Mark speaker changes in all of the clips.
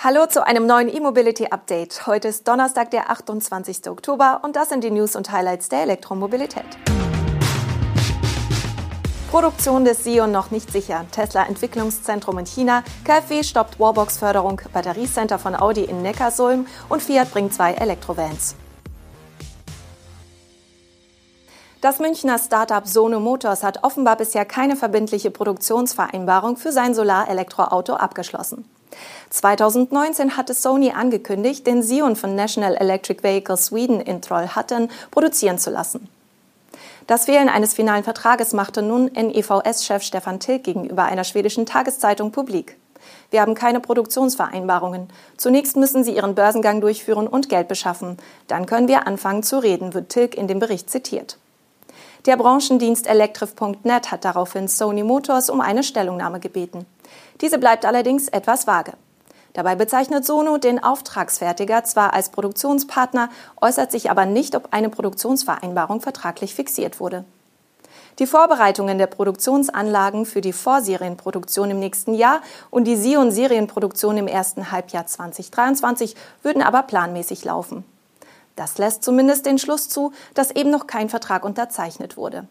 Speaker 1: Hallo zu einem neuen E-Mobility Update. Heute ist Donnerstag, der 28. Oktober und das sind die News und Highlights der Elektromobilität. Produktion des Sion noch nicht sicher. Tesla Entwicklungszentrum in China, KfW stoppt Warbox-Förderung, Batteriecenter von Audi in Neckarsulm und Fiat bringt zwei Elektrovans. Das Münchner Startup Sono Motors hat offenbar bisher keine verbindliche Produktionsvereinbarung für sein Solar-Elektroauto abgeschlossen. 2019 hatte Sony angekündigt, den Sion von National Electric Vehicles Sweden in Trollhättan produzieren zu lassen. Das Fehlen eines finalen Vertrages machte nun NEVS-Chef Stefan Tilk gegenüber einer schwedischen Tageszeitung publik. Wir haben keine Produktionsvereinbarungen. Zunächst müssen sie ihren Börsengang durchführen und Geld beschaffen. Dann können wir anfangen zu reden, wird Tilk in dem Bericht zitiert. Der Branchendienst Electrif.net hat daraufhin Sony Motors um eine Stellungnahme gebeten. Diese bleibt allerdings etwas vage. Dabei bezeichnet Sono den Auftragsfertiger zwar als Produktionspartner, äußert sich aber nicht, ob eine Produktionsvereinbarung vertraglich fixiert wurde. Die Vorbereitungen der Produktionsanlagen für die Vorserienproduktion im nächsten Jahr und die Sion-Serienproduktion im ersten Halbjahr 2023 würden aber planmäßig laufen. Das lässt zumindest den Schluss zu, dass eben noch kein Vertrag unterzeichnet wurde.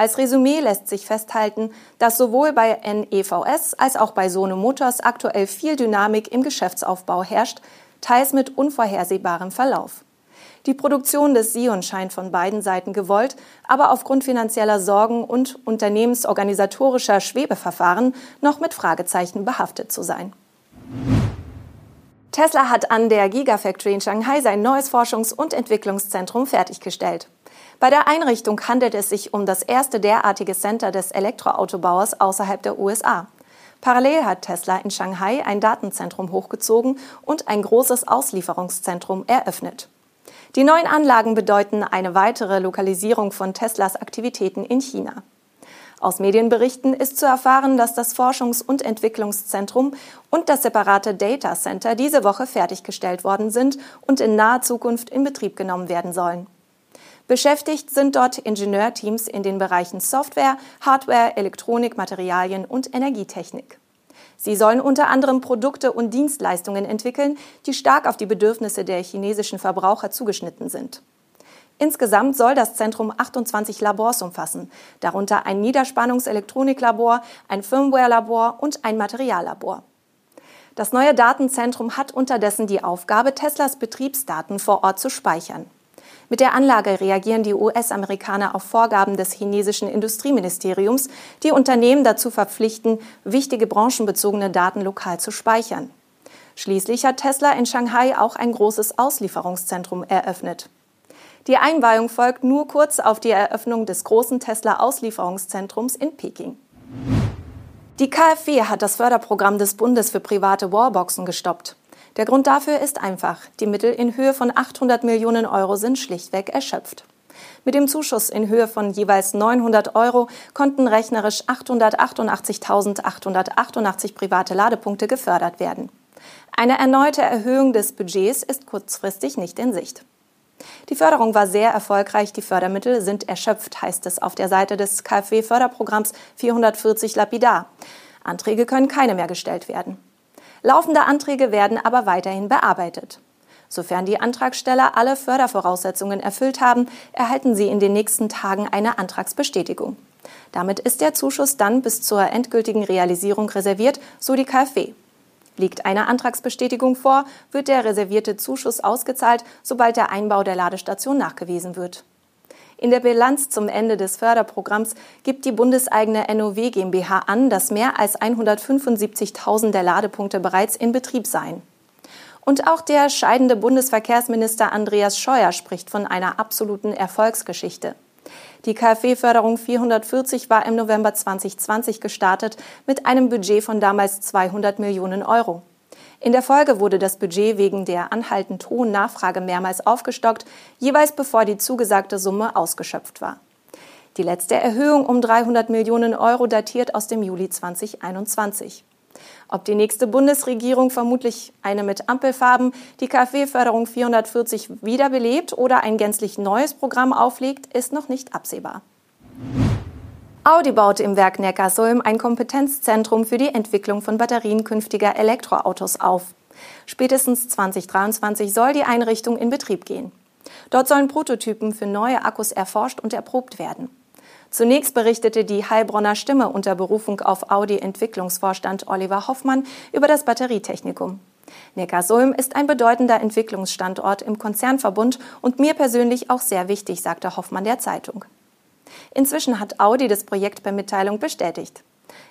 Speaker 1: Als Resümee lässt sich festhalten, dass sowohl bei NEVS als auch bei Sono Motors aktuell viel Dynamik im Geschäftsaufbau herrscht, teils mit unvorhersehbarem Verlauf. Die Produktion des Sion scheint von beiden Seiten gewollt, aber aufgrund finanzieller Sorgen und unternehmensorganisatorischer Schwebeverfahren noch mit Fragezeichen behaftet zu sein. Tesla hat an der Gigafactory in Shanghai sein neues Forschungs- und Entwicklungszentrum fertiggestellt. Bei der Einrichtung handelt es sich um das erste derartige Center des Elektroautobauers außerhalb der USA. Parallel hat Tesla in Shanghai ein Datenzentrum hochgezogen und ein großes Auslieferungszentrum eröffnet. Die neuen Anlagen bedeuten eine weitere Lokalisierung von Teslas Aktivitäten in China. Aus Medienberichten ist zu erfahren, dass das Forschungs- und Entwicklungszentrum und das separate Data Center diese Woche fertiggestellt worden sind und in naher Zukunft in Betrieb genommen werden sollen. Beschäftigt sind dort Ingenieurteams in den Bereichen Software, Hardware, Elektronik, Materialien und Energietechnik. Sie sollen unter anderem Produkte und Dienstleistungen entwickeln, die stark auf die Bedürfnisse der chinesischen Verbraucher zugeschnitten sind. Insgesamt soll das Zentrum 28 Labors umfassen, darunter ein Niederspannungselektroniklabor, ein Firmware-Labor und ein Materiallabor. Das neue Datenzentrum hat unterdessen die Aufgabe, Teslas Betriebsdaten vor Ort zu speichern. Mit der Anlage reagieren die US-Amerikaner auf Vorgaben des chinesischen Industrieministeriums, die Unternehmen dazu verpflichten, wichtige branchenbezogene Daten lokal zu speichern. Schließlich hat Tesla in Shanghai auch ein großes Auslieferungszentrum eröffnet. Die Einweihung folgt nur kurz auf die Eröffnung des großen Tesla-Auslieferungszentrums in Peking. Die KfW hat das Förderprogramm des Bundes für private Wallboxen gestoppt. Der Grund dafür ist einfach. Die Mittel in Höhe von 800 Millionen Euro sind schlichtweg erschöpft. Mit dem Zuschuss in Höhe von jeweils 900 Euro konnten rechnerisch 888.888 private Ladepunkte gefördert werden. Eine erneute Erhöhung des Budgets ist kurzfristig nicht in Sicht. Die Förderung war sehr erfolgreich, die Fördermittel sind erschöpft, heißt es auf der Seite des KfW-Förderprogramms 440 Lapidar. Anträge können keine mehr gestellt werden. Laufende Anträge werden aber weiterhin bearbeitet. Sofern die Antragsteller alle Fördervoraussetzungen erfüllt haben, erhalten sie in den nächsten Tagen eine Antragsbestätigung. Damit ist der Zuschuss dann bis zur endgültigen Realisierung reserviert, so die KfW. Liegt eine Antragsbestätigung vor, wird der reservierte Zuschuss ausgezahlt, sobald der Einbau der Ladestation nachgewiesen wird. In der Bilanz zum Ende des Förderprogramms gibt die bundeseigene NOW GmbH an, dass mehr als 175.000 der Ladepunkte bereits in Betrieb seien. Und auch der scheidende Bundesverkehrsminister Andreas Scheuer spricht von einer absoluten Erfolgsgeschichte. Die KfW-Förderung 440 war im November 2020 gestartet mit einem Budget von damals 200 Millionen Euro. In der Folge wurde das Budget wegen der anhaltend hohen Nachfrage mehrmals aufgestockt, jeweils bevor die zugesagte Summe ausgeschöpft war. Die letzte Erhöhung um 300 Millionen Euro datiert aus dem Juli 2021. Ob die nächste Bundesregierung vermutlich eine mit Ampelfarben die KfW-Förderung 440 wiederbelebt oder ein gänzlich neues Programm auflegt, ist noch nicht absehbar. Audi baut im Werk Neckarsulm ein Kompetenzzentrum für die Entwicklung von Batterien künftiger Elektroautos auf. Spätestens 2023 soll die Einrichtung in Betrieb gehen. Dort sollen Prototypen für neue Akkus erforscht und erprobt werden. Zunächst berichtete die Heilbronner Stimme unter Berufung auf Audi-Entwicklungsvorstand Oliver Hoffmann über das Batterietechnikum. Neckarsulm ist ein bedeutender Entwicklungsstandort im Konzernverbund und mir persönlich auch sehr wichtig, sagte Hoffmann der Zeitung. Inzwischen hat Audi das Projekt per Mitteilung bestätigt.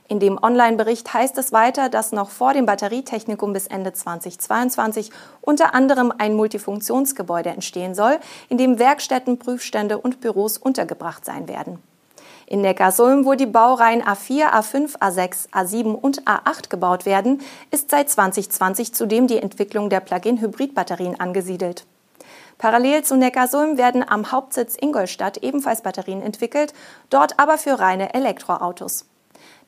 Speaker 1: In dem Online-Bericht heißt es weiter, dass noch vor dem Batterietechnikum bis Ende 2022 unter anderem ein Multifunktionsgebäude entstehen soll, in dem Werkstätten, Prüfstände und Büros untergebracht sein werden. In Neckarsulm, wo die Baureihen A4, A5, A6, A7 und A8 gebaut werden, ist seit 2020 zudem die Entwicklung der Plug-in-Hybrid-Batterien angesiedelt. Parallel zu Neckarsulm werden am Hauptsitz Ingolstadt ebenfalls Batterien entwickelt, dort aber für reine Elektroautos.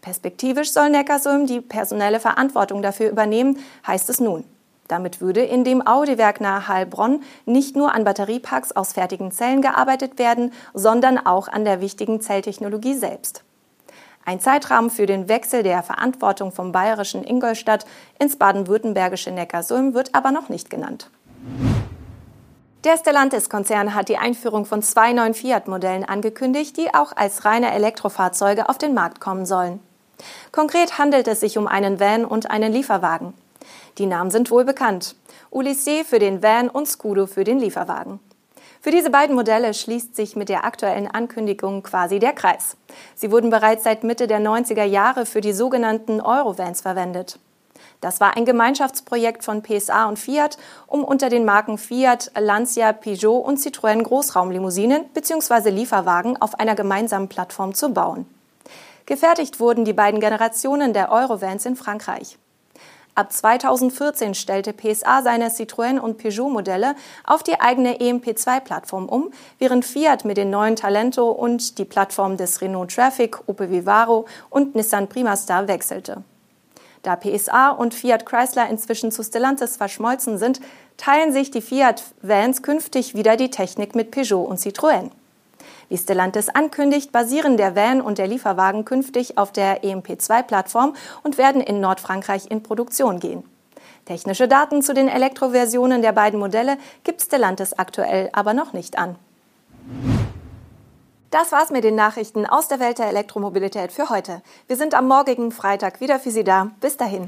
Speaker 1: Perspektivisch soll Neckarsulm die personelle Verantwortung dafür übernehmen, heißt es nun. Damit würde in dem Audi-Werk nahe Heilbronn nicht nur an Batterieparks aus fertigen Zellen gearbeitet werden, sondern auch an der wichtigen Zelltechnologie selbst. Ein Zeitrahmen für den Wechsel der Verantwortung vom bayerischen Ingolstadt ins baden-württembergische Neckarsulm wird aber noch nicht genannt. Der Stellantis-Konzern hat die Einführung von zwei neuen Fiat-Modellen angekündigt, die auch als reine Elektrofahrzeuge auf den Markt kommen sollen. Konkret handelt es sich um einen Van und einen Lieferwagen. Die Namen sind wohl bekannt. Ulysses für den Van und Scudo für den Lieferwagen. Für diese beiden Modelle schließt sich mit der aktuellen Ankündigung quasi der Kreis. Sie wurden bereits seit Mitte der 90er Jahre für die sogenannten Eurovans verwendet. Das war ein Gemeinschaftsprojekt von PSA und Fiat, um unter den Marken Fiat, Lancia, Peugeot und Citroën Großraumlimousinen bzw. Lieferwagen auf einer gemeinsamen Plattform zu bauen. Gefertigt wurden die beiden Generationen der Eurovans in Frankreich. Ab 2014 stellte PSA seine Citroën und Peugeot-Modelle auf die eigene EMP2-Plattform um, während Fiat mit den neuen Talento und die Plattform des Renault Traffic, Opel Vivaro und Nissan Primastar wechselte. Da PSA und Fiat Chrysler inzwischen zu Stellantis verschmolzen sind, teilen sich die Fiat-Vans künftig wieder die Technik mit Peugeot und Citroën. Wie Stellantis ankündigt, basieren der Van und der Lieferwagen künftig auf der EMP2-Plattform und werden in Nordfrankreich in Produktion gehen. Technische Daten zu den Elektroversionen der beiden Modelle gibt Stellantis aktuell aber noch nicht an. Das war's mit den Nachrichten aus der Welt der Elektromobilität für heute. Wir sind am morgigen Freitag wieder für Sie da. Bis dahin.